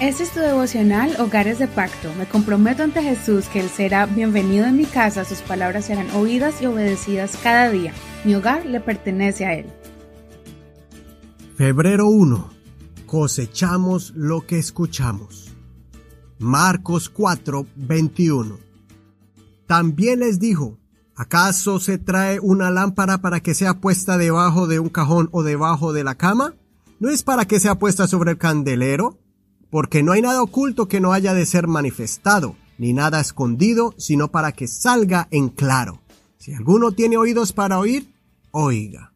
Este es tu devocional Hogares de Pacto. Me comprometo ante Jesús que Él será bienvenido en mi casa, sus palabras serán oídas y obedecidas cada día. Mi hogar le pertenece a Él. Febrero 1. Cosechamos lo que escuchamos. Marcos 4, 21. También les dijo, ¿acaso se trae una lámpara para que sea puesta debajo de un cajón o debajo de la cama? ¿No es para que sea puesta sobre el candelero? Porque no hay nada oculto que no haya de ser manifestado, ni nada escondido, sino para que salga en claro. Si alguno tiene oídos para oír, oiga.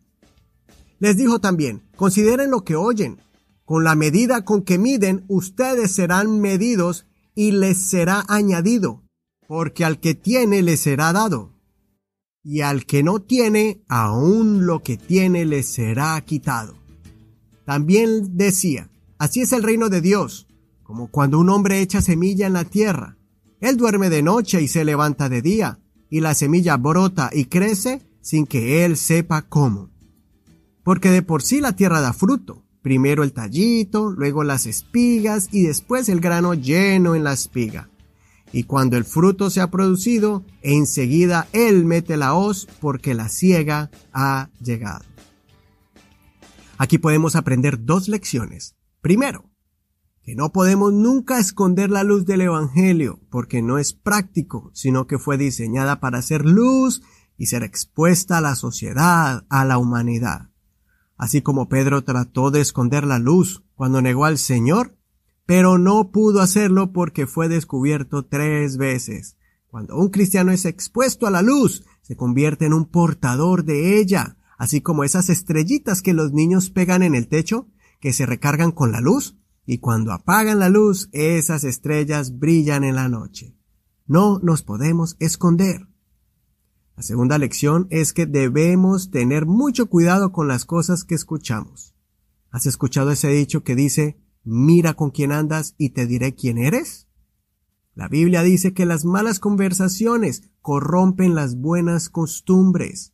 Les dijo también, consideren lo que oyen. Con la medida con que miden, ustedes serán medidos y les será añadido, porque al que tiene le será dado, y al que no tiene, aún lo que tiene le será quitado. También decía, así es el reino de Dios, como cuando un hombre echa semilla en la tierra. Él duerme de noche y se levanta de día, y la semilla brota y crece sin que él sepa cómo. Porque de por sí la tierra da fruto, primero el tallito, luego las espigas y después el grano lleno en la espiga. Y cuando el fruto se ha producido, enseguida él mete la hoz porque la ciega ha llegado. Aquí podemos aprender dos lecciones. Primero, que no podemos nunca esconder la luz del Evangelio, porque no es práctico, sino que fue diseñada para ser luz y ser expuesta a la sociedad, a la humanidad. Así como Pedro trató de esconder la luz cuando negó al Señor, pero no pudo hacerlo porque fue descubierto tres veces. Cuando un cristiano es expuesto a la luz, se convierte en un portador de ella, así como esas estrellitas que los niños pegan en el techo, que se recargan con la luz, y cuando apagan la luz, esas estrellas brillan en la noche. No nos podemos esconder. La segunda lección es que debemos tener mucho cuidado con las cosas que escuchamos. ¿Has escuchado ese dicho que dice, mira con quién andas y te diré quién eres? La Biblia dice que las malas conversaciones corrompen las buenas costumbres.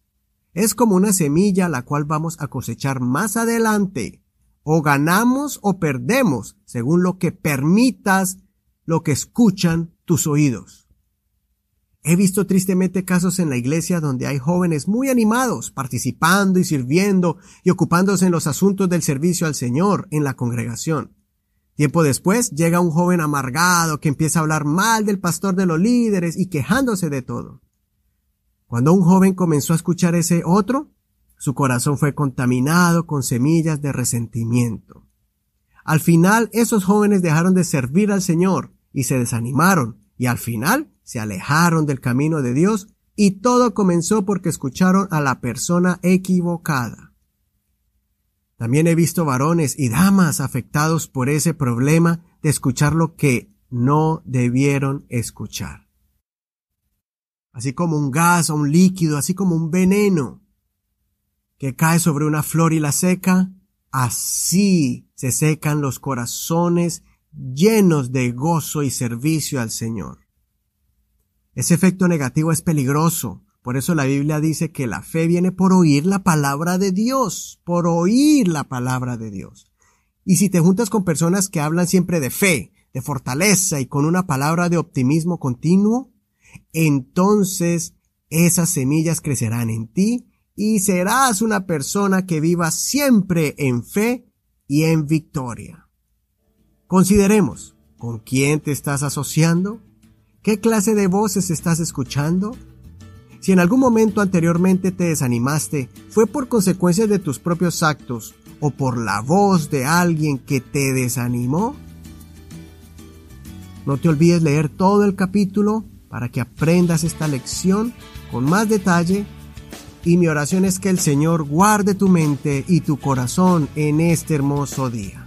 Es como una semilla la cual vamos a cosechar más adelante. O ganamos o perdemos según lo que permitas lo que escuchan tus oídos. He visto tristemente casos en la iglesia donde hay jóvenes muy animados, participando y sirviendo y ocupándose en los asuntos del servicio al Señor en la congregación. Tiempo después llega un joven amargado que empieza a hablar mal del pastor de los líderes y quejándose de todo. Cuando un joven comenzó a escuchar ese otro, su corazón fue contaminado con semillas de resentimiento. Al final esos jóvenes dejaron de servir al Señor y se desanimaron y al final se alejaron del camino de Dios y todo comenzó porque escucharon a la persona equivocada. También he visto varones y damas afectados por ese problema de escuchar lo que no debieron escuchar. Así como un gas o un líquido, así como un veneno que cae sobre una flor y la seca, así se secan los corazones llenos de gozo y servicio al Señor. Ese efecto negativo es peligroso. Por eso la Biblia dice que la fe viene por oír la palabra de Dios, por oír la palabra de Dios. Y si te juntas con personas que hablan siempre de fe, de fortaleza y con una palabra de optimismo continuo, entonces esas semillas crecerán en ti y serás una persona que viva siempre en fe y en victoria. Consideremos, ¿con quién te estás asociando? ¿Qué clase de voces estás escuchando? Si en algún momento anteriormente te desanimaste, fue por consecuencias de tus propios actos o por la voz de alguien que te desanimó. No te olvides leer todo el capítulo para que aprendas esta lección con más detalle y mi oración es que el Señor guarde tu mente y tu corazón en este hermoso día.